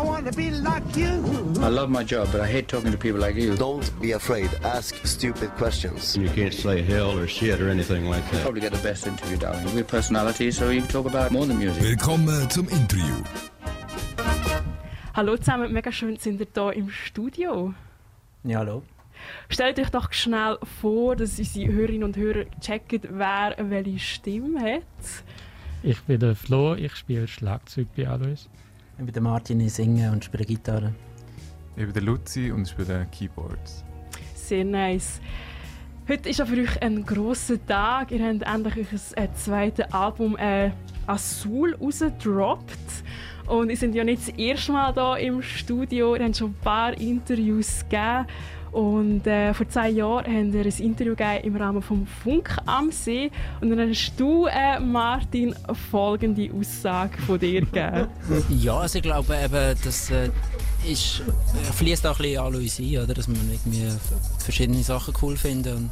I want to be like you. I love my job, but I hate talking to people like you. Don't be afraid. Ask stupid questions. You can't say hell or shit or anything like that. Probably get the best interview, darling. We're personalities, so you can talk about more than music. Willkommen zum Interview. Hallo zusammen, mega schön sind ihr hier im Studio. Ja, hallo. Stellt euch doch schnell vor, dass unsere Hörerinnen und Hörer checken, wer welche Stimme hat. Ich bin der Flo, ich spiele Schlagzeug bei Alois. Ich bin der Martin, ich singe und spiele Gitarre. Ich bin der Luzi und spiele Keyboards. Sehr nice. Heute ist ja für euch ein grosser Tag. Ihr habt endlich euer äh, zweites Album äh, Azul rausgedroppt. Und ihr seid ja nicht das erste Mal hier im Studio. Ihr habt schon ein paar Interviews gegeben. Und äh, vor zwei Jahren haben wir ein Interview gegeben im Rahmen vom Funk am See. Und dann hast du, äh, Martin, folgende Aussage von dir gegeben. ja, also ich glaube eben, das äh, ist, fließt auch ein bisschen Alois ein, oder? dass man irgendwie verschiedene Sachen cool findet. Und,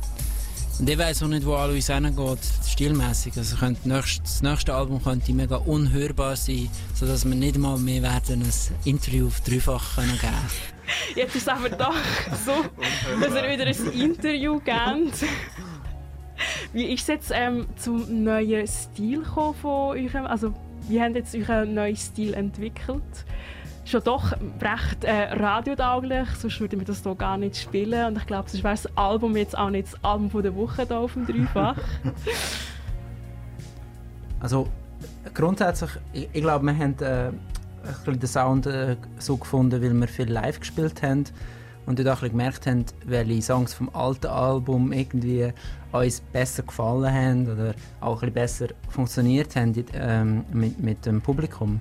und ich weiß auch nicht, wo Alois hingeht, stilmäßig. Also könnte das nächste Album könnte mega unhörbar sein, sodass wir nicht mal mehr werden ein Interview auf dreifach geben können. Jetzt ist es aber doch so, dass ihr wieder ein Interview gebt. Wie ist es jetzt ähm, zum neuen Stil von eurem, also wie habt ihr jetzt euren neuen Stil entwickelt? Schon doch recht äh, radiotauglich, sonst würden wir das hier gar nicht spielen und ich glaube, sonst wäre das Album jetzt auch nicht das Album von der Woche hier auf dem Dreifach. also grundsätzlich, ich, ich glaube, wir haben äh, den Sound äh, so gefunden, weil wir viel live gespielt haben und dort auch gemerkt haben, welche Songs vom alten Album irgendwie uns besser gefallen haben oder auch ein besser funktioniert haben ähm, mit, mit dem Publikum.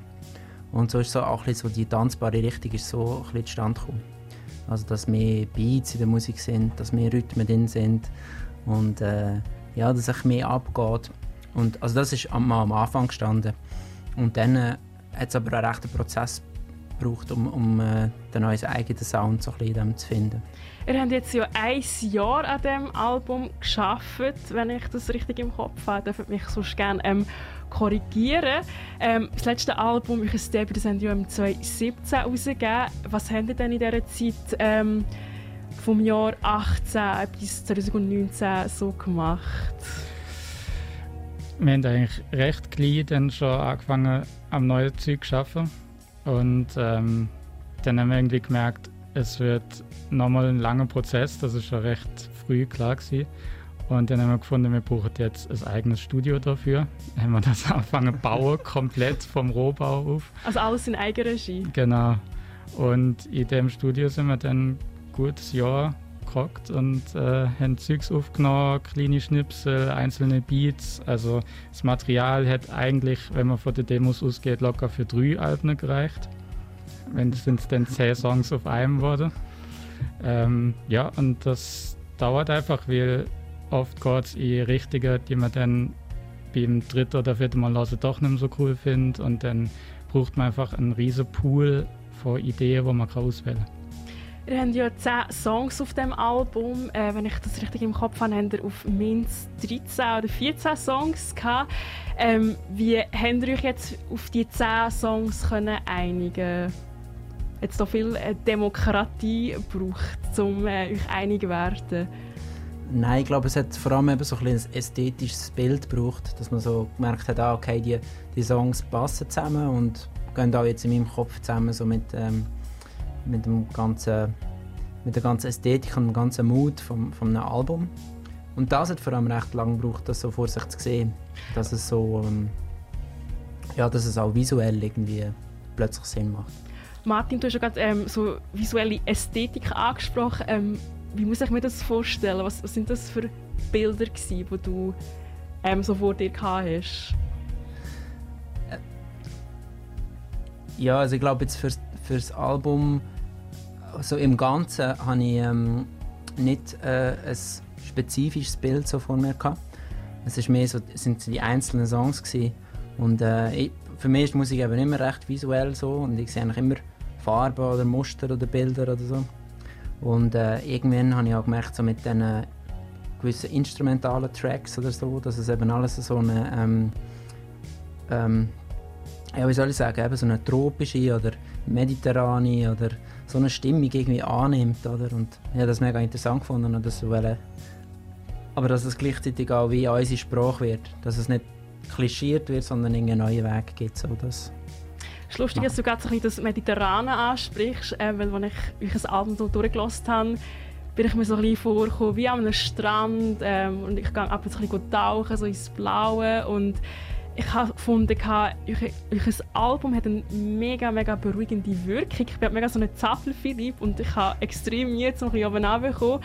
Und so ist so auch so die tanzbare Richtung ist so zustande gekommen. Also dass mehr Beats in der Musik sind, dass mehr Rhythmen drin sind und äh, ja, dass es mehr abgeht. Und, also das ist am, am Anfang gestanden. Und dann äh, hat es aber einen rechten Prozess gebraucht, um, um äh, den neuen eigenen Sound so ein bisschen zu finden. Ihr habt jetzt ja ein Jahr an diesem Album geschafft, wenn ich das richtig im Kopf habe. Dürft mich sonst gerne ähm, korrigieren. Ähm, das letzte Album, euer Debüt, das haben ja im 2017 rausgegeben. Was habt ihr denn in dieser Zeit ähm, vom Jahr 18 bis 2019 so gemacht? Wir haben eigentlich recht klein dann schon angefangen, am neuen Zeug zu arbeiten. Und ähm, dann haben wir irgendwie gemerkt, es wird nochmal ein langer Prozess. Das ist schon recht früh klar gewesen. Und dann haben wir gefunden, wir brauchen jetzt ein eigenes Studio dafür. Dann haben wir das angefangen zu bauen, komplett vom Rohbau auf. Also alles in Eigenregie? Genau. Und in dem Studio sind wir dann ein gutes Jahr gehockt und äh, haben Zeugs aufgenommen, kleine Schnipsel, einzelne Beats. Also das Material hat eigentlich, wenn man von den Demos ausgeht, locker für drei Alben gereicht. Wenn es dann zehn Songs auf einem wurde. Ähm, ja, und das dauert einfach, weil oft geht es in Richtungen, die man dann beim dritten oder vierten Mal hören doch nicht mehr so cool findet. Und dann braucht man einfach einen riesen Pool von Ideen, die man auswählen kann. Ihr habt ja 10 Songs auf dem Album. Äh, wenn ich das richtig im Kopf habe, habt ihr auf mindestens 13 oder 14 Songs gehabt. Ähm, wie habt ihr euch jetzt auf die 10 Songs können einigen Jetzt so viel äh, Demokratie braucht, um äh, euch einig zu werden? Nein, ich glaube, es hat vor allem eben so ein, ein ästhetisches Bild gebraucht, dass man so gemerkt hat, ah, okay, die, die Songs passen zusammen und gehen auch jetzt in meinem Kopf zusammen so mit ähm, mit, dem ganzen, mit der ganzen Ästhetik und dem ganzen Mut vom, vom einem Album. Und das hat vor allem recht lange gebraucht, das so vor sich zu sehen. Dass es so, ähm, ja, dass es auch visuell irgendwie plötzlich Sinn macht. Martin, du hast ja gerade ähm, so visuelle Ästhetik angesprochen. Ähm, wie muss ich mir das vorstellen? Was, was sind das für Bilder die du ähm, so vor dir gehabt hast? Äh, ja, also ich glaube jetzt für, für das Album also im Ganzen habe ich ähm, nicht äh, ein spezifisches Bild so vor mir gehabt. Es ist mehr so, sind die einzelnen Songs gewesen. und äh, ich, für mich ist Musik eben immer recht visuell so und ich sehe eigentlich immer Farben oder Muster oder Bilder oder so. Und äh, irgendwann habe ich auch gemerkt, so mit diesen gewissen instrumentalen Tracks oder so, dass es eben alles so eine ähm, ähm, ja, wie soll ich sagen, eben so eine tropische oder mediterrane oder so eine Stimmung irgendwie annimmt, oder? Und ich habe das mega interessant gefunden und so wollen, aber dass es gleichzeitig auch wie unsere Sprache wird, dass es nicht klischiert wird, sondern einen neuen Weg gibt, so das. Es ist lustig, dass du gerade so ein das Mediterrane ansprichst, äh, weil als ich euch ein Album so durchgelassen habe, bin ich mir so ein bisschen vorgekommen wie an einem Strand ähm, und ich gehe ab und zu ein bisschen tauchen, so ins Blaue und ich habe gefunden, euer, euer Album hat eine mega, mega beruhigende Wirkung. Ich bin mega so ein Zappel-Philipp und ich habe extrem Mühe, um ein bisschen.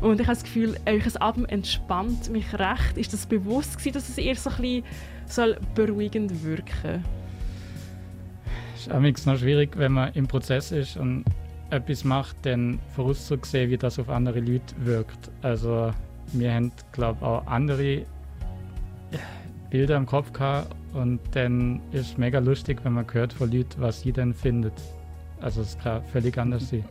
Und ich habe das Gefühl, euer Album entspannt mich recht. Ist das bewusst gewesen, dass es eher so ein bisschen soll beruhigend wirken Es ist noch schwierig, wenn man im Prozess ist und etwas macht, dann vorauszusehen, wie das auf andere Leute wirkt. Also wir haben, glaube ich, auch andere Bilder im Kopf gehabt und dann ist es mega lustig, wenn man hört von Leuten, was sie dann findet. Also es kann völlig anders sein.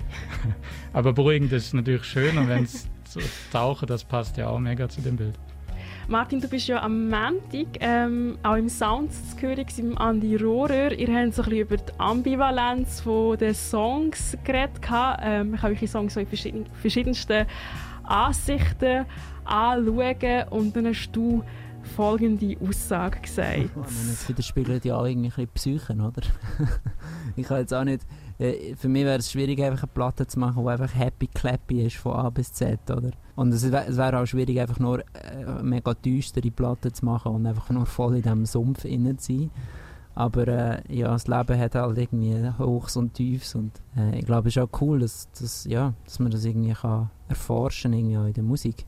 Aber beruhigend ist natürlich schön und wenn es so tauchen, das passt ja auch mega zu dem Bild. Martin, du bist ja am Montag ähm, auch im Sounds zu hören, im Andi Rohrer. Ihr habt so ein bisschen über die Ambivalenz der Songs geredet. Ähm, ich habe eure Songs so in verschieden, verschiedensten Ansichten anschauen und dann hast du folgende Aussage gesagt. Meine, das widerspiegelt ja auch irgendwie ein Psychen, oder? ich kann jetzt auch nicht... Äh, für mich wäre es schwierig, einfach eine Platte zu machen, die einfach happy clappy ist von A bis Z, oder? Und es wäre wär auch schwierig, einfach nur äh, eine mega düstere Platte zu machen und einfach nur voll in diesem Sumpf innen zu sein. Aber äh, ja, das Leben hat halt irgendwie Hochs und Tiefs und äh, ich glaube, es ist auch cool, dass, dass, ja, dass man das irgendwie kann erforschen irgendwie auch in der Musik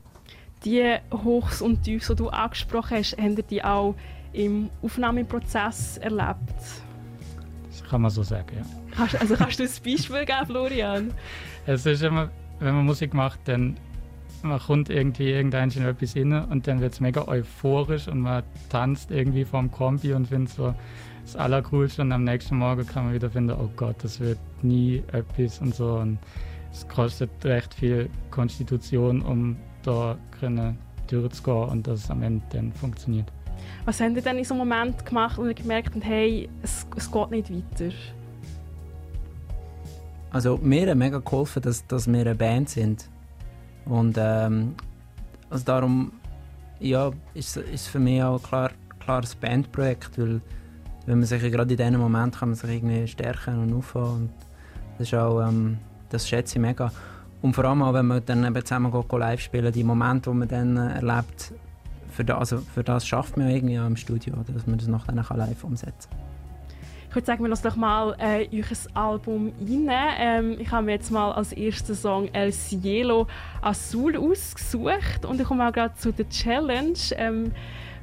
die Hochs und Tiefs, die du angesprochen hast, haben die auch im Aufnahmeprozess erlebt? Das kann man so sagen, ja. Kannst, also kannst du ein Beispiel geben, Florian? Es ist immer, wenn man Musik macht, dann man kommt irgendwie irgendein in etwas rein und dann wird es mega euphorisch und man tanzt irgendwie vorm Kombi und findet so das Allercoolste und am nächsten Morgen kann man wieder finden, oh Gott, das wird nie etwas und so und es kostet recht viel Konstitution, um da können durchzugehen und dass es am Ende dann funktioniert. Was haben Sie denn in so einem Moment gemacht, wo Sie gemerkt haben, hey, es, es geht nicht weiter? Also mir hat mega geholfen, dass, dass wir eine Band sind. Und ähm, also darum ja, ist es für mich auch klar, klares Bandprojekt, weil wenn man sich gerade in diesem Moment kann man sich irgendwie stärken und aufhören. Und das ist auch, ähm, das schätze ich mega. Und vor allem auch, wenn man dann eben zusammen live spielen, die Momente, die man dann äh, erlebt, für das, also für das schafft man irgendwie auch im Studio, dass man das nachher live umsetzen kann. Ich würde sagen, wir lassen doch mal äh, euer Album rein. Ähm, ich habe mir jetzt mal als ersten Song El Cielo Azul ausgesucht und ich komme auch gerade zu der Challenge. Ähm,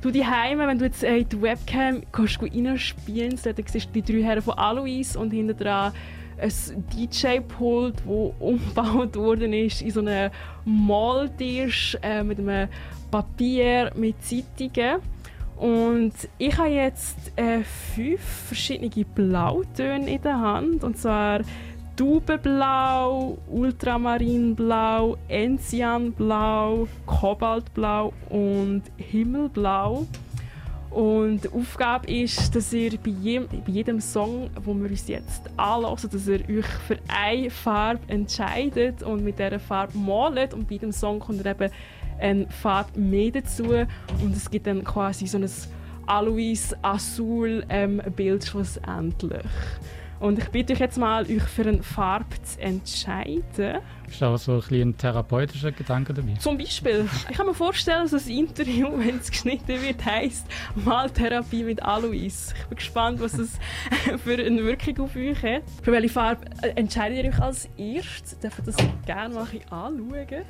du die Heime, wenn du jetzt äh, in die Webcam kannst du dann siehst du die drei Herren von Alois und hinter dran ein DJ-Pult, das umgebaut worden ist in so einen Maltisch äh, mit einem Papier mit Zeitungen. Und ich habe jetzt äh, fünf verschiedene Blautöne in der Hand. Und zwar Taubenblau, Ultramarinblau, Enzianblau, Kobaltblau und Himmelblau. Und die Aufgabe ist, dass ihr bei jedem, bei jedem Song, wo wir uns jetzt anlassen, dass ihr euch für eine Farbe entscheidet und mit dieser Farbe malt. Und bei jedem Song kommt eben eine Farbe mehr dazu. Und es gibt dann quasi so ein Alois Azul ähm, Bild schlussendlich. Und ich bitte euch jetzt mal, euch für eine Farbe zu entscheiden. Ist da auch so ein, ein therapeutischer Gedanke dabei? Zum Beispiel. Ich kann mir vorstellen, dass ein Interview, wenn es geschnitten wird, heisst Maltherapie mit Alois. Ich bin gespannt, was das für eine Wirkung auf euch hat. Für welche Farbe äh, entscheidet ihr euch als erstes? Darf ich das gerne mal anschauen?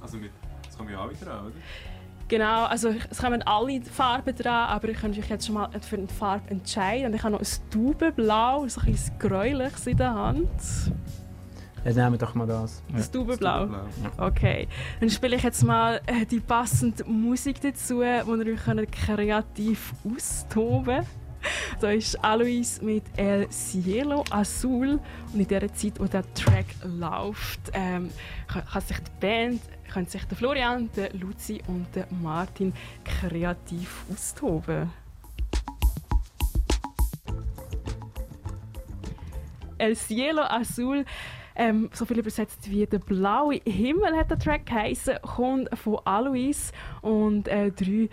Also mit, das kommen wir auch wieder an, oder? Genau, also es kommen alle Farben dran, aber ich könnte euch jetzt schon mal für eine Farbe entscheiden. Und ich habe noch ein Taubenblau, so ein bisschen gräuliches in der Hand. Dann nehmen wir doch mal das. Das Taubenblau? Okay. Dann spiele ich jetzt mal äh, die passende Musik dazu, wo ihr euch kreativ austoben könnt. Da ist Alois mit El Cielo Azul und in der Zeit, wo der Track läuft, ähm, kann, sich die Band, können sich der Florian, der Luzi und der Martin kreativ austoben. El Cielo Azul ähm, so viel übersetzt wie der blaue Himmel hat der Track geheißen, kommt von Alois und äh, drei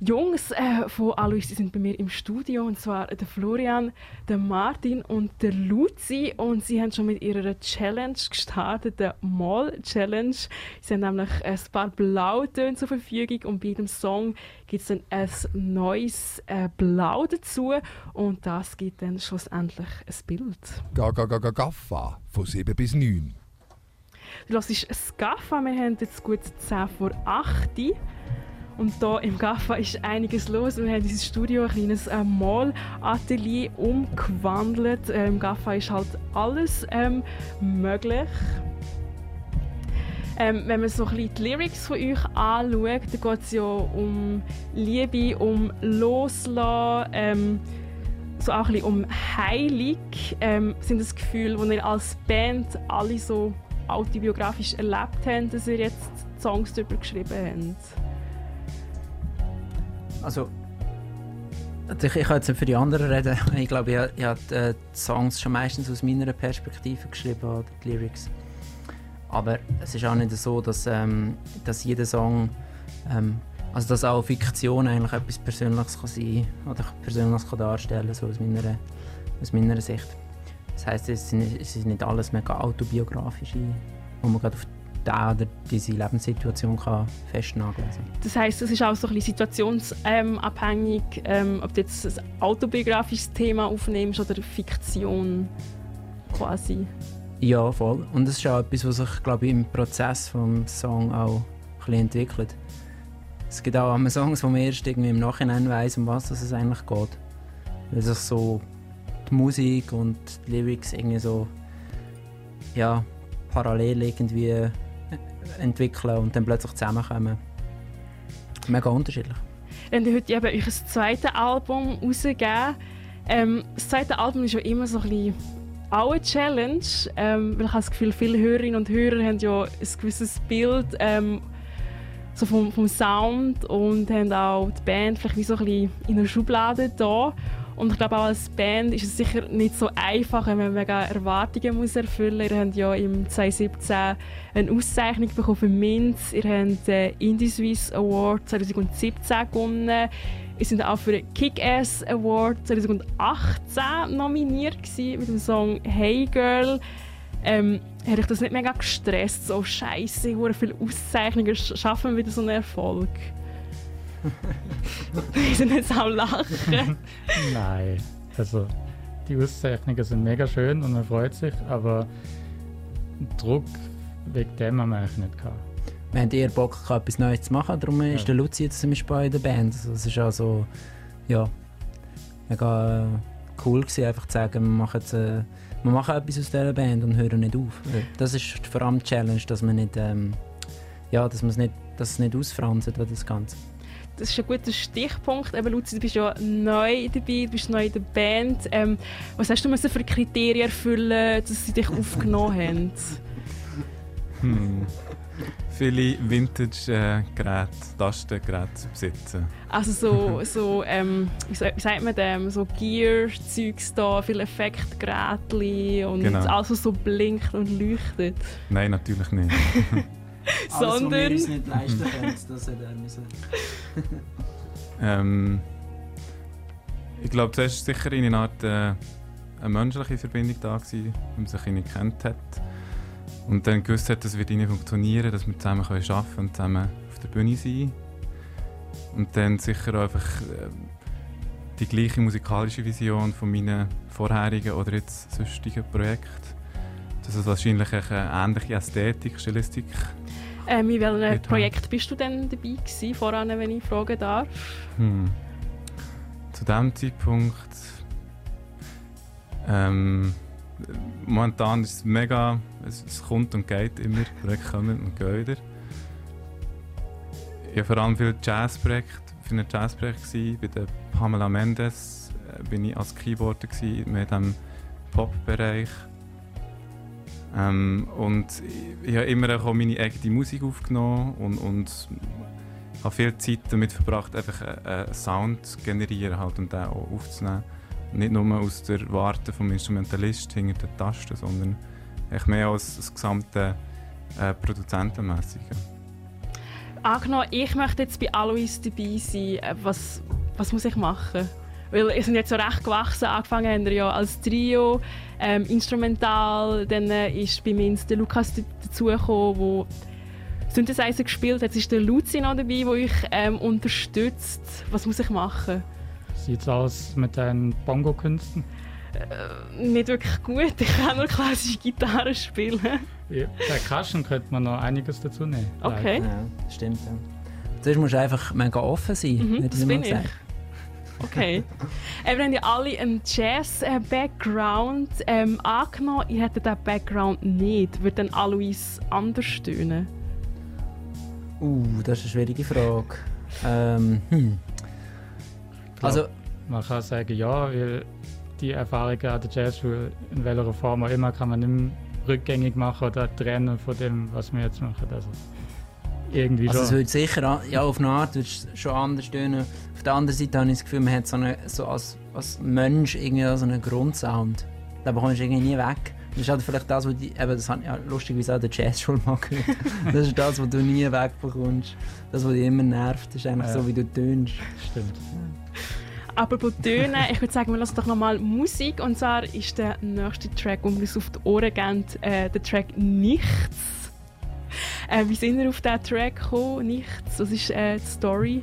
Jungs äh, von Alois die sind bei mir im Studio und zwar der Florian, der Martin und der Luzi und sie haben schon mit ihrer Challenge gestartet, der Mall Challenge. Sie haben nämlich ein paar Blautöne zur Verfügung und bei dem Song gibt es dann ein neues äh, Blau dazu und das gibt dann schlussendlich ein Bild. Ga, ga, ga, ga, Gaffa von 7 bis 9. Du hörst Skaffa, wir haben jetzt gut 10 vor 8 Uhr. Und hier im GAFA ist einiges los. Wir haben dieses Studio, ein kleines äh, Mall-Atelier umgewandelt. Äh, Im GAFA ist halt alles ähm, möglich. Ähm, wenn man so ein bisschen die Lyrics von euch anschaut, dann geht es ja um Liebe, um Loslassen, ähm, so auch ein bisschen um Heilig. Ähm, sind das Gefühl, das ihr als Band alle so autobiografisch erlebt habt, dass ihr jetzt Songs darüber geschrieben habt? Also, ich, kann jetzt nicht für die anderen reden. Ich glaube, ich, ich habe äh, die Songs schon meistens aus meiner Perspektive geschrieben, oder die Lyrics. Aber es ist auch nicht so, dass, ähm, dass jeder Song, ähm, also dass auch Fiktion eigentlich etwas Persönliches kann sein oder Persönliches kann darstellen so aus meiner, aus meiner Sicht. Das heisst, es ist nicht alles mega autobiografisch, wo man gerade auf der oder diese Lebenssituation kann festnageln kann. Das heisst, es ist auch so ein bisschen situationsabhängig, ähm, ob du jetzt ein autobiografisches Thema aufnimmst oder Fiktion quasi. Ja, voll. Und es ist auch etwas, was sich, glaube ich, im Prozess des Song auch ein entwickelt. Es gibt auch Songs, wo man erst irgendwie im Nachhinein weiss, um was es eigentlich geht. Weil sich so die Musik und die Lyrics irgendwie so ja, parallel irgendwie entwickeln und dann plötzlich zusammenkommen. Mega unterschiedlich. Dann habt heute eben ein zweites Album rausgegeben. Ähm, das zweite Album ist ja immer so ein bisschen auch eine Challenge, ähm, weil ich habe das Gefühl, viele Hörerinnen und Hörer haben ja ein gewisses Bild ähm, so vom, vom Sound und haben auch die Band vielleicht wie so ein bisschen in einer Schublade da. Und ich glaube auch als Band ist es sicher nicht so einfach, wenn man mega Erwartungen muss erfüllen muss. Ihr habt ja im 2017 eine Auszeichnung bekommen für Minz. Ihr habt den Indie Swiss Award 2017 gewonnen. Ihr seid auch für den Kick-Ass Award 2018 nominiert mit dem Song Hey Girl. Ähm, hat ich das nicht mega gestresst? So scheiße, viele Auszeichnungen schaffen wieder so einen Erfolg. Wir sind jetzt am Lachen. Nein. Also, die Auszeichnungen sind mega schön und man freut sich, aber Druck wegen dem haben wir eigentlich nicht gehabt. Wir haben eher Bock gehabt, etwas Neues zu machen, darum ja. ist der Luzi jetzt zum Beispiel in der Band. Also, es ist also, ja, mega cool gewesen, einfach zu sagen, wir machen jetzt, äh, wir machen etwas aus dieser Band und hören nicht auf. Das ist vor allem die Challenge, dass man nicht, ähm, ja, dass man es nicht, dass es nicht ausfranst, das Ganze das ist ein guter Stichpunkt. Eben, Luzi, du bist ja neu dabei, du bist neu in der Band. Ähm, was hast du für Kriterien erfüllen, dass sie dich aufgenommen haben? Hm. Viele Vintage-Geräte, Tastengeräte besitzen. Also so, so ähm, wie, sagt man dem, so Gear-Zeugs da, viele Effektgeräte und genau. alles, was so blinkt und leuchtet. Nein, natürlich nicht. Alles, sondern... wir uns nicht leisten können, das hätte er müssen. ähm, ich glaube, zuerst war sicher in einer Art äh, eine menschliche Verbindung da, gewesen, wenn man sich nicht kennt hat. Und dann gewusst hat, das wird nicht funktionieren, dass wir zusammen arbeiten können und zusammen auf der Bühne sein Und dann sicher auch einfach äh, die gleiche musikalische Vision von meinen vorherigen oder jetzt sonstigen Projekten. Dass es wahrscheinlich eine ähnliche Ästhetik, Stilistik ähm, in welchem Projekt bist du denn dabei gewesen, voran, wenn ich fragen darf? Hm. Zu diesem Zeitpunkt ähm, momentan ist es mega, es, es, kommt und geht immer, Projekte kommen und gehen wieder. Ich habe vor allem viele Jazzprojekte für einen Jazzprojekt gewesen. Bei der Pamela Mendes äh, bin ich als Keyboarder gewesen, mit dem Pop-Bereich. Ähm, und ich, ich habe immer auch meine eigene Musik aufgenommen und, und habe viel Zeit damit verbracht, einfach einen, Sound zu generieren halt, und den auch aufzunehmen. Nicht nur aus der Warte vom Instrumentalist hinter den Tasten, sondern echt mehr als das gesamte äh, Produzentenmäßige. Angenommen, ich möchte jetzt bei Alois dabei sein, äh, was, was muss ich machen? Weil ihr seid jetzt so recht gewachsen, angefangen haben wir ja als Trio, ähm, instrumental, dann äh, ist bei mir der Lukas dazugekommen, der Synthesizer gespielt hat. Jetzt ist der Luzi noch dabei, der euch ähm, unterstützt. Was muss ich machen? Sieht's aus mit deinen Bongo-Künsten? Äh, nicht wirklich gut, ich kann nur klassische Gitarre spielen. Ja, Percussion könnte man noch einiges dazu nehmen. Okay. Ja, stimmt. Ja. Zuerst musst du einfach mega offen sein, Mhm, das bin ich. gesagt. Okay. äh, wir haben ja alle einen Jazz-Background. Ähm, angenommen, ihr hättet diesen Background nicht. Würde dann Alois anders tönen? Uh, das ist eine schwierige Frage. Ähm, hm. Also, Man kann sagen, ja, weil die Erfahrungen an der Jazzschule, in welcher Form auch immer, kann man nicht mehr rückgängig machen oder trennen von dem, was wir jetzt machen. Also, irgendwie also es schon. würde sicher, an- ja, auf eine Art würde es schon anders tönen. Auf der anderen Seite habe ich das Gefühl, man hat so, eine, so als, als Mensch irgendwie so einen Grundsound. Da bekommst du irgendwie nie weg. Das ist halt vielleicht das, was die, eben, das habe ich ja lustigerweise auch der Jazzschule mal gehört. Das ist das, was du nie wegbekommst. Das, was dich immer nervt, ist eigentlich Ja. so, wie du tönst. Stimmt. Aber bei Tönen, ich würde sagen, wir lassen doch nochmal Musik. Und zwar ist der nächste Track, den wir uns auf die Ohren geben, äh, der Track Nichts. Äh, wie sind wir auf diesen Track gekommen? Nichts. Was ist äh, die Story?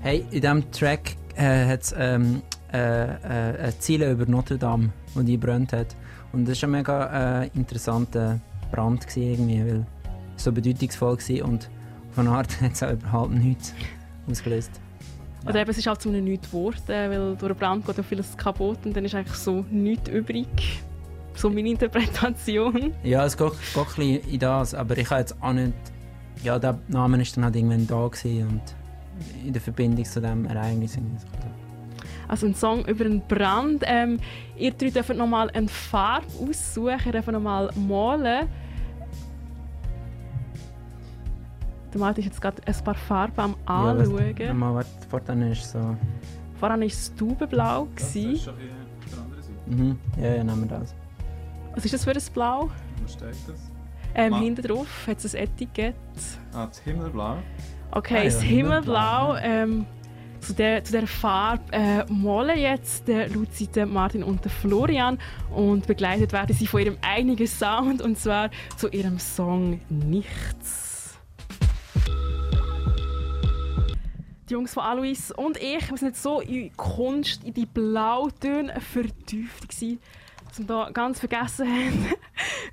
Hey, in diesem Track äh, hat es ähm, äh, äh, Ziele über Notre Dame, die die gebrannt hat. Und das war ein mega äh, interessanter Brand, gewesen, irgendwie, weil es so bedeutungsvoll war und auf eine Art hat es auch überhaupt nichts ausgelöst. Ja. Oder eben, es ist halt zu einem nichts geworden, weil durch den Brand geht ja vieles kaputt und dann ist eigentlich so nichts übrig. So meine Interpretation. Ja, es geht, geht ein bisschen in das, aber ich habe jetzt auch nicht... Ja, der Name ist dann halt irgendwann da gewesen und in der Verbindung zu diesem Ereignis. Also ein Song über einen Brand. Ähm, ihr drei dürft nochmal eine Farbe aussuchen, ihr dürft nochmal malen. Der Malte ist jetzt gerade ein paar Farben am Ja, was- Anschauen. Mal, warte, fortan ist so... Vorhin war es Taubenblau. gewesen. schon ein der andere Seite. Mhm. Ja, ja, nehmen wir das. Was ist das für ein Blau? Wo steht das? Ähm, hinten drauf hat es ein Etikett. Ah, das Himmelblau. Okay, Ah ja, das Himmelblau. Ähm, zu, der, zu der Farbe äh, malen jetzt der Luzi, der Martin und der Florian und begleitet werden sie von ihrem eigenen Sound und zwar zu ihrem Song Nichts. Die Jungs von Alois und ich, wir sind jetzt so in Kunst, in die Blautöne vertieft gewesen, wir da ganz vergessen haben,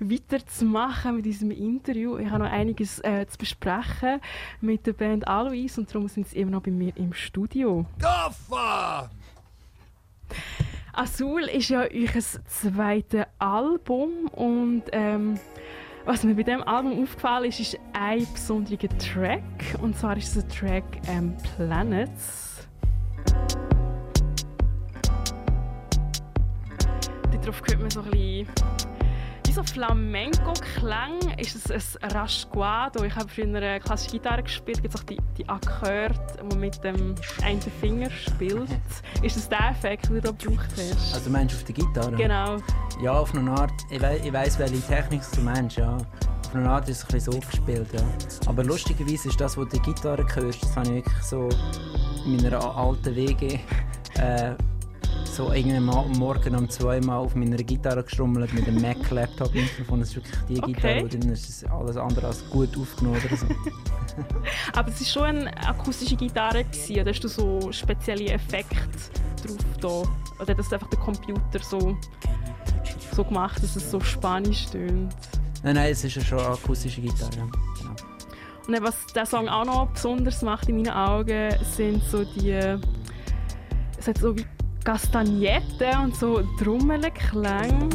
weiterzumachen mit diesem Interview. Ich habe noch einiges äh, zu besprechen mit der Band Alois und darum sind sie immer noch bei mir im Studio. Gaffa! Azul ist ja euer zweites Album und ähm, was mir bei diesem Album aufgefallen ist, ist ein besonderer Track und zwar ist es der Track ähm, Planets. Darauf hört man so ein bisschen wie so Flamenco-Klang. Ist es ein Rasguado? Ich habe früher klassische Gitarre gespielt. Gibt es auch die, die Akkorde, die man mit dem einen Finger spielt? Ist das der Effekt, den du gebraucht hast? Also meinst du auf der Gitarre? Genau. Ja, auf eine Art. Ich, wei ich weiss, welche Technik du meinst, ja. Auf eine Art ist es ein bisschen so gespielt, ja. Aber lustigerweise ist das, was du die Gitarre hörst, das habe ich wirklich so in meiner alten WG äh, so irgendwann Morgen um zwei Mal auf meiner Gitarre gestrummelt mit einem Mac-Laptop-Mikrofon. Das ist wirklich die Okay. Gitarre, die drin ist. Alles andere als gut aufgenommen oder so. Aber es war schon eine akustische Gitarre. Gewesen. Oder hast du so spezielle Effekte drauf? Da? Oder hat das einfach der Computer so, so gemacht, dass es so spanisch tönt? Nein, nein, es ist ja schon eine akustische Gitarre. Genau. Und dann, was der Song auch noch besonders macht in meinen Augen, sind so die. Es hat so wie Kastagnetten und so Trommelklänge.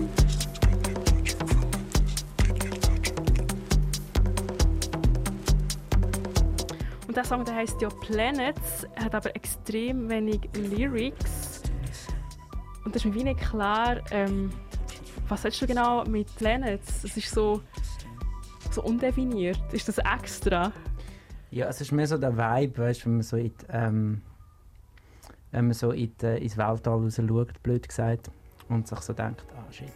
Und der Song der heißt ja Planets, hat aber extrem wenig Lyrics. Und das ist mir wie nicht klar, ähm, was willst du genau mit Planets? Es ist so, so undefiniert. Ist das extra? Ja, es ist mehr so der Vibe, weißt, wenn man so in die, ähm, wenn man so in die, ins Weltall raus schaut, blöd gesagt, und sich so denkt, ah shit,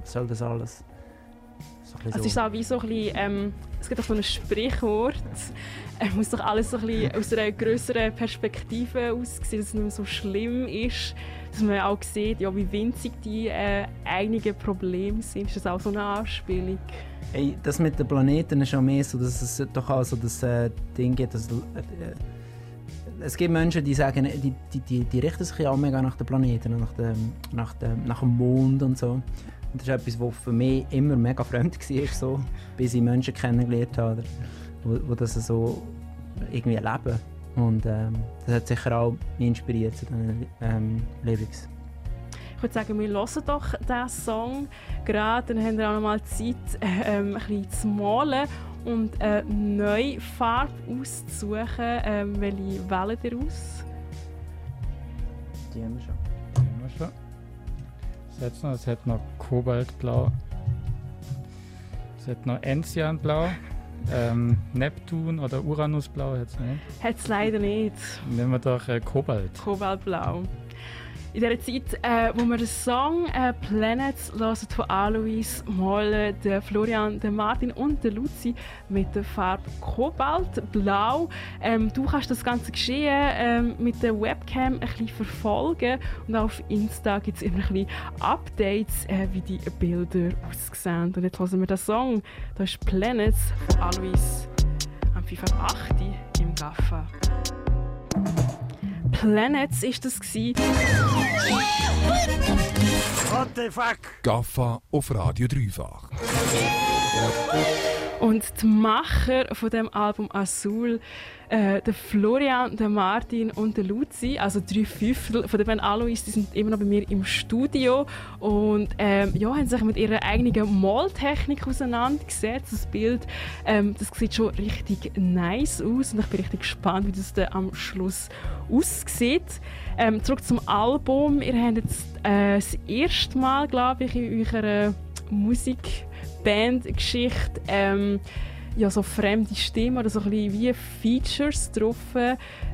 was soll das alles? So Also es so. ist auch wie so ein bisschen, ähm, es gibt auch so ein Sprichwort, es muss doch alles so ein bisschen aus einer größeren Perspektive aussehen, dass es nicht mehr so schlimm ist, dass man auch sieht, ja, wie winzig die äh, einigen Probleme sind. Ist das auch so eine Anspielung? Ey, das mit den Planeten ist auch mehr so, dass es doch auch so das äh, Ding gibt, dass, äh, äh, es gibt Menschen, die sagen, die, die, die, die richten sich ja mega nach den Planeten, und nach dem, nach dem, nach dem Mond und so. Und das ist etwas, was für mich immer mega fremd war, so, bis ich Menschen kennengelernt habe, wo, wo das so irgendwie erleben. Und ähm, das hat sicher auch mich inspiriert zu diesen ähm, Lyrics. Ich würde sagen, wir hören doch diesen Song gerade, dann haben wir auch noch mal Zeit, äh, ähm, ein bisschen zu malen und eine neue Farbe auszusuchen. Ähm, welche wählt ihr aus? Die haben wir schon. Sehen wir schon. Es hat noch, es hat noch Kobaltblau. Es hat noch Enzianblau. Ähm, Neptun oder Uranusblau hat es nicht. Hat es leider nicht. Nehmen wir doch äh, Kobalt. Kobaltblau. In dieser Zeit, äh, wo wir den Song äh, Planets hören von Alois, malen der Florian, der Martin und der Luzi mit der Farbe Kobaltblau. Ähm, du kannst das ganze Geschehen ähm, mit der Webcam ein bisschen verfolgen und auch auf Insta gibt es immer ein bisschen Updates, äh, wie die Bilder aussehen. Und jetzt hören wir den Song. Das ist Planets von Alois am 5 ab 8 Uhr im Gaffa. Planets ist das gsi. Gaffa auf Radio Dreifach. Und die Macher von dem Album Azul, äh, der Florian, der Martin und der Luzi, also drei Fünftel von den Band Alois, die sind immer noch bei mir im Studio und ähm, ja, haben sich mit ihrer eigenen Maltechnik auseinandergesetzt. Das Bild, ähm, das sieht schon richtig nice aus und ich bin richtig gespannt, wie das dann am Schluss aussieht. Ähm, zurück zum Album. Ihr habt jetzt äh, das erste Mal, glaube ich, in eurer Musik Bandgeschichte ähm, ja, so fremde Stimmen oder so ein wie Features drauf.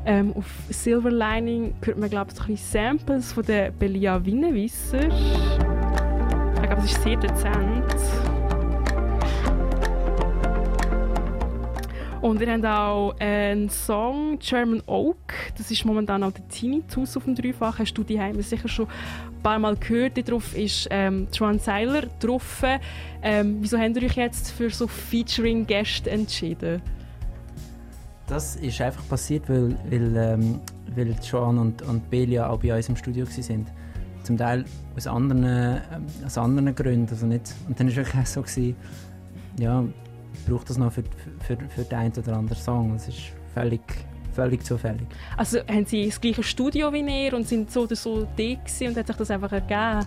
Ähm, auf Silver Lining hört man glaube ich so Samples von der Belia Winnewisser. Ich glaube, es ist sehr dezent. Und wir haben auch einen Song, German Oak. Das ist momentan auch der Tinnitus auf dem Dreifach. Hast du die Heime sicher schon ein paar Mal gehört. Darauf ist ähm, Tron Seiler drauf. Ähm, wieso habt ihr euch jetzt für so Featuring-Gäste entschieden? Das ist einfach passiert, weil, weil, ähm, weil Joan und, und Belia auch bei uns im Studio waren. Zum Teil aus anderen, ähm, aus anderen Gründen. Also nicht, und dann war es wirklich so, gewesen, ja, braucht das noch für, für, für den einen oder anderen Song. Das ist völlig, völlig zufällig. Also haben sie das gleiche Studio wie ihr und sind so oder so gewesen und hat sich das einfach ergeben?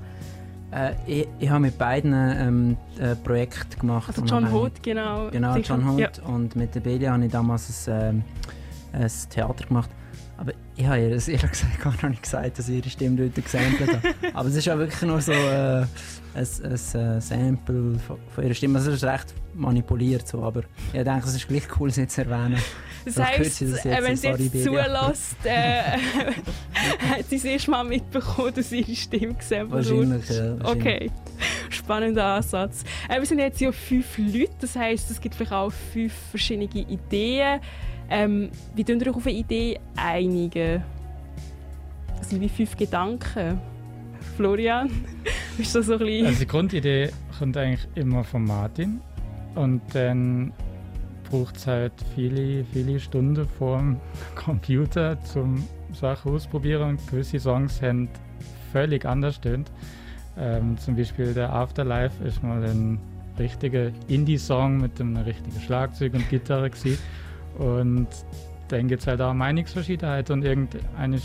Äh, ich ich habe mit beiden ähm, ein Projekt gemacht. Also John Hood, genau. Genau, Sicher. John Hood. Ja. Und mit der Belia habe ich damals ein, ähm, ein Theater gemacht. Aber ich habe ihr das ehrlich gesagt gar noch nicht gesagt, dass ich ihre Stimme dort gesampelt habe. Aber es ist ja wirklich nur so äh, ein, ein, äh, Sample von, von ihrer Stimme. Also es ist recht manipuliert so, aber ich denke, es ist gleich cool, sie zu erwähnen. Das Vielleicht heisst, das äh, jetzt, wenn sie jetzt Belia. zulässt, äh, hat sie es erst mal mitbekommen, dass ihre Stimme gesampelt wurde. Wahrscheinlich, ja. wahrscheinlich. Okay, spannender Ansatz. Äh, wir sind jetzt ja fünf Leute, das heisst, es gibt vielleicht auch fünf verschiedene Ideen. Ähm, wie tun ihr euch auf eine Idee einigen? Das sind wie fünf Gedanken. Florian, ist das so ein bisschen... Also die Grundidee kommt eigentlich immer von Martin und dann braucht es halt viele, viele Stunden vorm Computer zum Sachen ausprobieren und gewisse Songs haben völlig anders tönt. Ähm, zum Beispiel der Afterlife ist mal ein richtiger Indie-Song mit einem richtigen Schlagzeug und Gitarre. Und dann gibt es halt auch Meinungsverschiedenheit und irgendeine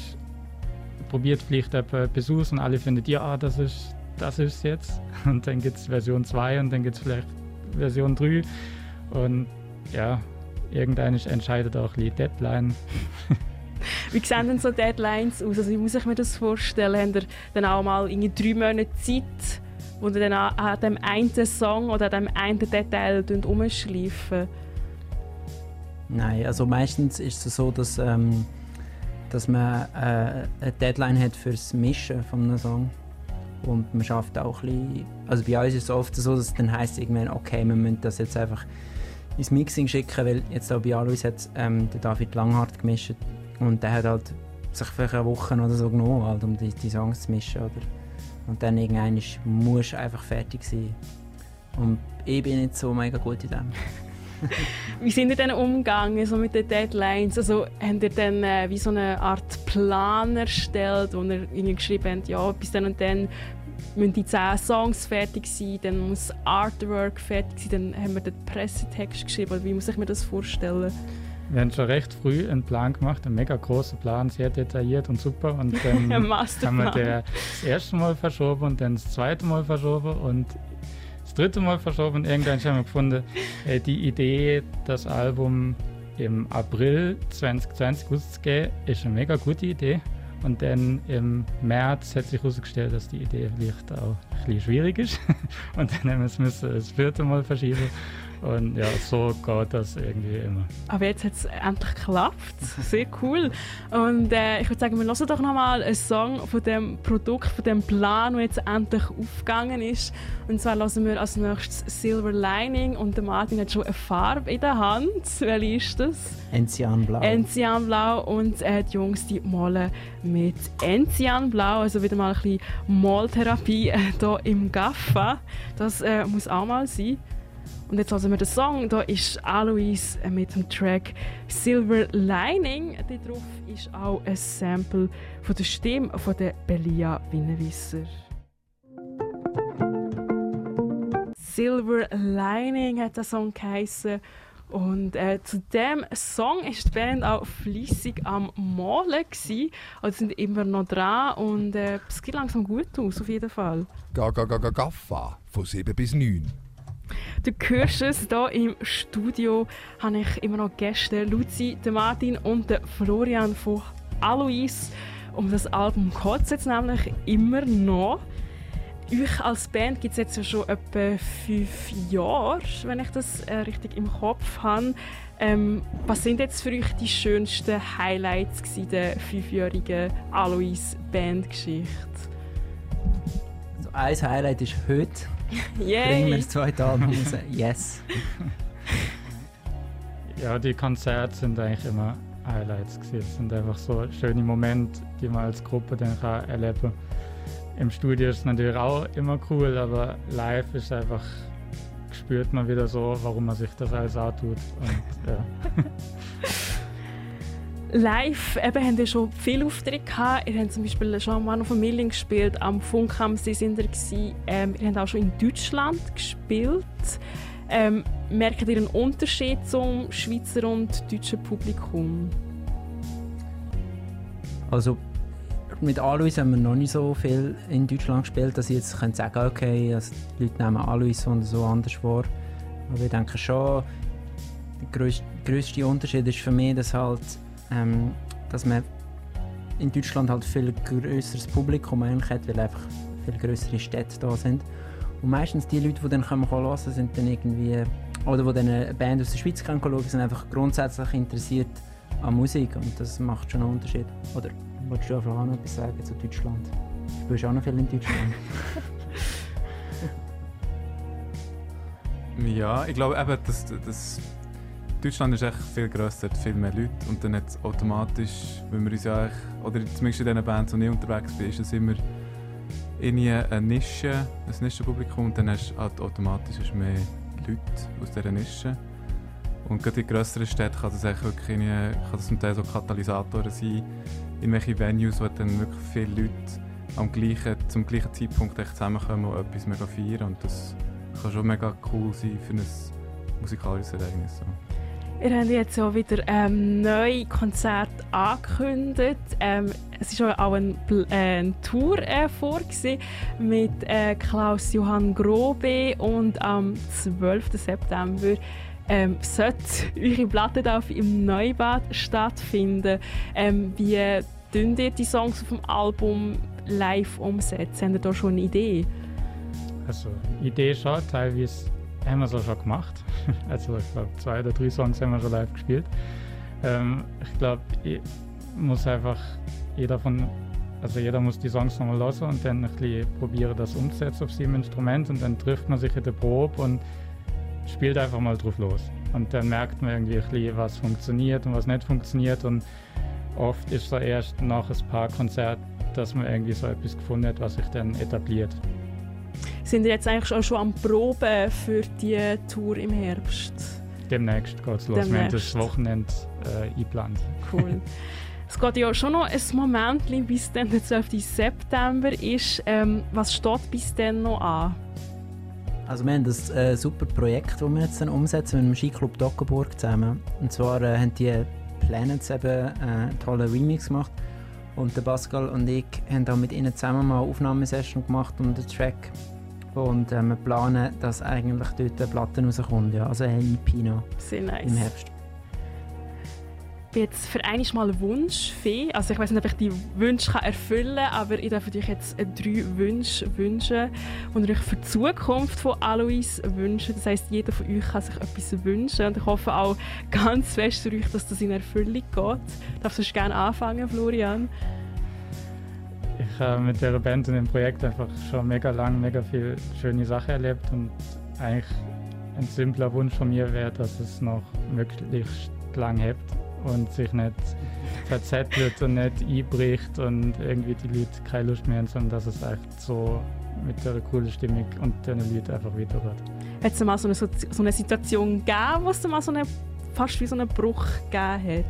probiert vielleicht etwas aus und alle finden, ja, das ist das ist jetzt. Und dann gibt es Version 2 und dann gibt es vielleicht Version 3. Und ja, irgendwann entscheidet auch die Deadline. wie sehen denn so Deadlines aus? Also wie muss ich mir das vorstellen? Habt ihr dann auch mal in drei Monate Zeit, wo ihr dann an, dem einen Song oder an dem einen Detail umschleifen? Nein, also meistens ist es so, dass, ähm, dass man äh, eine Deadline hat fürs Mischen von einem Song. Und man schafft auch ein bisschen, also bei uns ist es oft so, dass es dann heisst irgendwann, okay, wir müssen das jetzt einfach ins Mixing schicken, weil jetzt auch bei Alois hat ähm, der David Langhardt gemischt und der hat halt sich für eine Woche oder so genommen, halt, um die, die Songs zu mischen, oder? Und dann irgendwann muss du einfach fertig sein. Und ich bin nicht so mega gut in dem. wie sind ihr denn umgegangen so mit den Deadlines? Also habt ihr dann äh, wie so eine Art Plan erstellt, wo ihr irgendwie geschrieben habt, ja, bis dann und dann müssen die 10 Songs fertig sein, dann muss Artwork fertig sein, dann haben wir den Pressetext geschrieben. Wie muss ich mir das vorstellen? Wir haben schon recht früh einen Plan gemacht, einen mega großen Plan, sehr detailliert und super. Und dann haben wir den das erste Mal verschoben und dann das zweite Mal verschoben und das dritte Mal verschoben. Und irgendwann haben wir gefunden, äh, die Idee, das Album im April 2020 rauszugeben, ist eine mega gute Idee. Und dann im März hat sich herausgestellt, dass die Idee vielleicht auch ein bisschen schwierig ist. Und dann haben wir es das vierte Mal verschieben. Und ja, so geht das irgendwie immer. Aber jetzt hat es endlich geklappt. Sehr cool. Und äh, ich würde sagen, wir hören doch nochmal einen Song von dem Produkt, von dem Plan, der jetzt endlich aufgegangen ist. Und zwar hören wir als nächstes Silver Lining. Und der Martin hat schon eine Farbe in der Hand. Welche ist das? Enzianblau. Enzianblau. Und äh, die Jungs die malen mit Enzianblau. Also wieder mal ein bisschen Maltherapie äh, hier im Gaffa. Das äh, muss auch mal sein. Und jetzt hören wir den Song. Da ist Alois mit dem Track Silver Lining. Darauf ist auch ein Sample von der Stimme von der Belia Winnewisser. Silver Lining hat der Song geheißen. Und äh, zu dem Song ist die Band auch flüssig am Malen gsi. Also sind immer noch dran und äh, es geht langsam gut aus, auf jeden Fall. Ga, ga, ga, ga, Gaffa, von 7 bis 9. Du hörst es, hier im Studio habe ich immer noch Gäste, Luzi, Martin und Florian von Alois. Um das Album geht es jetzt nämlich immer noch. Euch als Band gibt es jetzt schon etwa fünf Jahre, wenn ich das äh, richtig im Kopf habe. Ähm, was sind jetzt für euch die schönsten Highlights der fünfjährigen Alois Bandgeschichte? Also ein Highlight ist heute Yay. Bringen wir das zweite Album raus. Yes. Ja, die Konzerte sind eigentlich immer Highlights gewesen. Es sind einfach so schöne Momente, die man als Gruppe dann kann erleben kann. Im Studio ist es natürlich auch immer cool, aber live ist einfach spürt man wieder so, warum man sich das alles antut. Und, ja. Live eben, habt ihr schon viele Aufträge gehabt. Ihr habt zum Beispiel schon One Familien gespielt, am Funk Sie sind ihr ähm, Ihr habt auch schon in Deutschland gespielt. Ähm, merkt ihr einen Unterschied zum Schweizer und deutschen Publikum? Also mit Alois haben wir noch nicht so viel in Deutschland gespielt, dass ich jetzt könnte sagen okay, also die Leute nehmen Alois und so anders vor. Aber ich denke schon, der grösste Unterschied ist für mich, dass halt ähm, dass man in Deutschland halt viel größeres Publikum eigentlich hat, weil einfach viel größere Städte da sind. Und meistens die Leute, die dann kommen hören, sind dann irgendwie, oder die dann eine Band aus der Schweiz schauen, sind einfach grundsätzlich interessiert an Musik und das macht schon einen Unterschied. Oder wolltest du einfach auch noch etwas sagen zu Deutschland? Du spielst auch noch viel in Deutschland. ja, ich glaube eben, dass das Deutschland ist echt viel grösser, viel mehr Leute und dann hat es automatisch, wenn wir uns ja oder zumindest in den Bands, wo ich unterwegs bin, ist es immer irgendwie eine Nische, ein Nischenpublikum und dann hast du halt automatisch mehr Leute aus dieser Nische. Und gerade in grösseren Städten kann das wirklich kann das zum Teil so Katalysatoren sein, in welchen Venues, wo dann wirklich viele Leute am gleichen, zum gleichen Zeitpunkt echt zusammenkommen und etwas mega feiern und das kann schon mega cool sein für ein musikalisches Ereignis. So. Ihr habt jetzt ja wieder ähm, neue Konzerte angekündigt. Ähm, es war auch eine, äh, eine Tour äh, vorgesehen mit äh, Klaus-Johann Grobe und am 12. September ähm, sollte eure Plattentaufe im Neubad stattfinden, ähm, wie tun ihr die Songs auf dem Album live umsetzen? Habt ihr da schon eine Idee? Also, Idee schon, teilweise haben wir es auch schon gemacht. Also, ich glaube, zwei oder drei Songs haben wir schon live gespielt. Ähm, ich glaube, muss einfach jeder von also jeder muss die Songs nochmal hören und dann ein bisschen probieren, das umzusetzen auf seinem Instrument und dann trifft man sich in der Probe und spielt einfach mal drauf los. Und dann merkt man irgendwie ein bisschen, was funktioniert und was nicht funktioniert und oft ist es erst nach ein paar Konzerten, dass man irgendwie so etwas gefunden hat, was sich dann etabliert. Sind ihr jetzt eigentlich auch schon am Proben für die Tour im Herbst? Demnächst geht es los. Demnächst. Wir haben das Wochenende äh, eingeplant. Cool. Es geht ja schon noch ein Moment, bis dann der 12. September ist. Ähm, was steht bis dann noch an? Also wir haben das äh, super Projekt, das wir jetzt dann umsetzen mit dem Skiclub Dockenburg zusammen. Und zwar äh, haben die Planets eben äh, einen tollen Remix gemacht. Und der Pascal und ich haben da mit ihnen zusammen mal eine Aufnahmesession gemacht und einen Track. Und äh, wir planen, dass eigentlich dort eine Platte rauskommt. Ja. Also ein EP noch Sehr nice. im Herbst jetzt für einmal mal Wunschfee. Also ich weiß nicht, ob ich die Wünsche kann erfüllen kann, aber ich darf euch jetzt drei Wünsche wünschen, ihr euch für die Zukunft von Alois wünschen. Das heisst, jeder von euch kann sich etwas wünschen und ich hoffe auch ganz fest für euch, dass das in Erfüllung geht. Darfst du gerne anfangen, Florian? Ich habe mit der Band und dem Projekt einfach schon mega lang mega viele schöne Sachen erlebt und eigentlich ein simpler Wunsch von mir wäre, dass es noch möglichst lang hebt und sich nicht verzettelt und nicht einbricht und irgendwie die Leute keine Lust mehr haben, sondern dass es echt so mit der coolen Stimmung und den Leuten einfach weitergeht. Hat es mal so eine, so eine Situation gegeben, wo es mal so eine, fast wie so einen Bruch gegeben hat?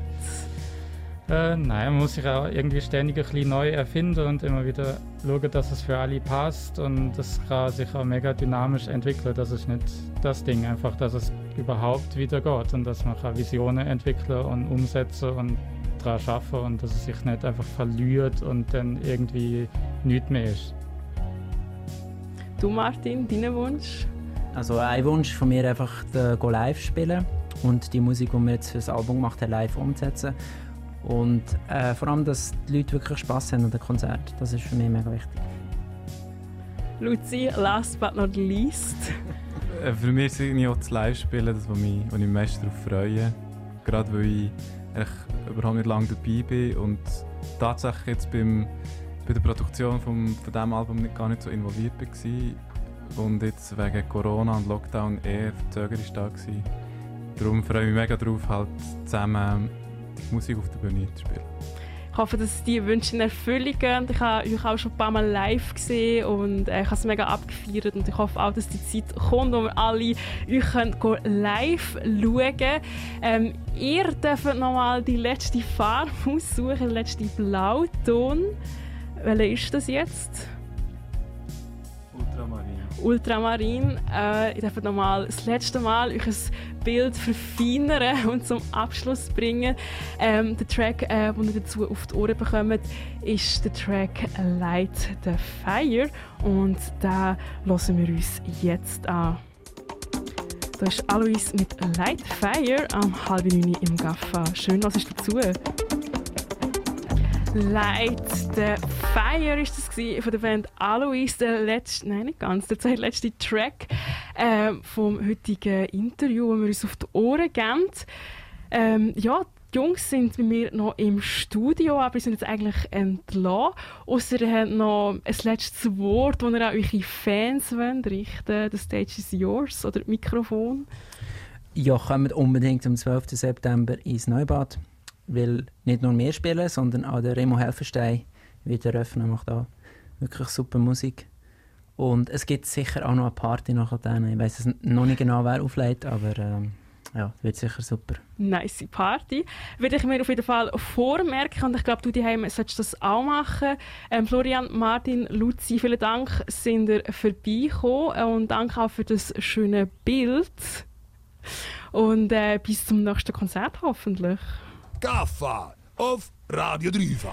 Äh, nein, man muss sich auch irgendwie ständig ein bisschen neu erfinden und immer wieder schauen, dass es für alle passt und das kann sich auch mega dynamisch entwickeln. Das ist nicht das Ding, einfach, dass es überhaupt wieder geht und dass man kann Visionen entwickeln und umsetzen und daran arbeiten und dass es sich nicht einfach verliert und dann irgendwie nichts mehr ist. Du Martin, dein Wunsch? Also ein Wunsch von mir einfach go live spielen und die Musik, die wir jetzt für das Album gemacht haben, live umzusetzen und äh, vor allem, dass die Leute wirklich Spass haben an dem Konzert. Das ist für mich mega wichtig. Luzi, last but not least. Äh, für mich ist es auch das Live-Spielen, das, was mich, was ich mich meist darauf freue. Gerade weil ich überhaupt nicht lange dabei bin und tatsächlich jetzt beim, bei der Produktion vom, von diesem Album nicht, gar nicht so involviert war. Und jetzt wegen Corona und Lockdown eher verzögert da war. Darum freue ich mich mega darauf, halt zusammen Musik auf der Bühne zu spielen. Ich hoffe, dass die Wünsche in Erfüllung gehen. Ich habe euch auch schon ein paar Mal live gesehen und äh, ich habe es mega abgefeiert. Und ich hoffe auch, dass die Zeit kommt, wo wir alle euch können live schauen können. Ähm, ihr dürft nochmal die letzte Farbe aussuchen, den letzten Blauton. Welcher ist das jetzt? Ultramarin. Ultramarin. Äh, ich darf nochmal das letzte Mal euch ein Bild verfeinern und zum Abschluss bringen. Ähm, der Track, äh, den ihr dazu auf die Ohren bekommt, ist der Track Light the Fire und da hören wir uns jetzt an. Da ist Alois mit Light Fire am halb neun im Gaffa. Schön, was ist dazu? Light the Fire ist das von der Band Alois, der letzte, nein nicht ganz, der letzte Track äh, vom heutigen Interview, das wir uns auf die Ohren geben. Ähm, ja, die Jungs sind bei mir noch im Studio, aber sind jetzt eigentlich entlassen. Außer ihr habt noch ein letztes Wort, das ihr an eure Fans wollt, richten The stage is yours oder das Mikrofon. Ja, kommt unbedingt am 12. September ins Neubad weil nicht nur wir spielen, sondern auch der Remo Helfenstein wird eröffnen, macht auch wirklich super Musik. Und es gibt sicher auch noch eine Party nachher. Ich weiß noch nicht genau, wer auflegt, aber ähm, ja, wird sicher super. Nice Party. Würde ich mir auf jeden Fall vormerken und ich glaube, du daheim solltest das auch machen. Ähm, Florian, Martin, Luzi, vielen Dank, sind ihr vorbeigekommen und danke auch für das schöne Bild. Und äh, bis zum nächsten Konzert hoffentlich. Gaffa auf Radio Dreifach.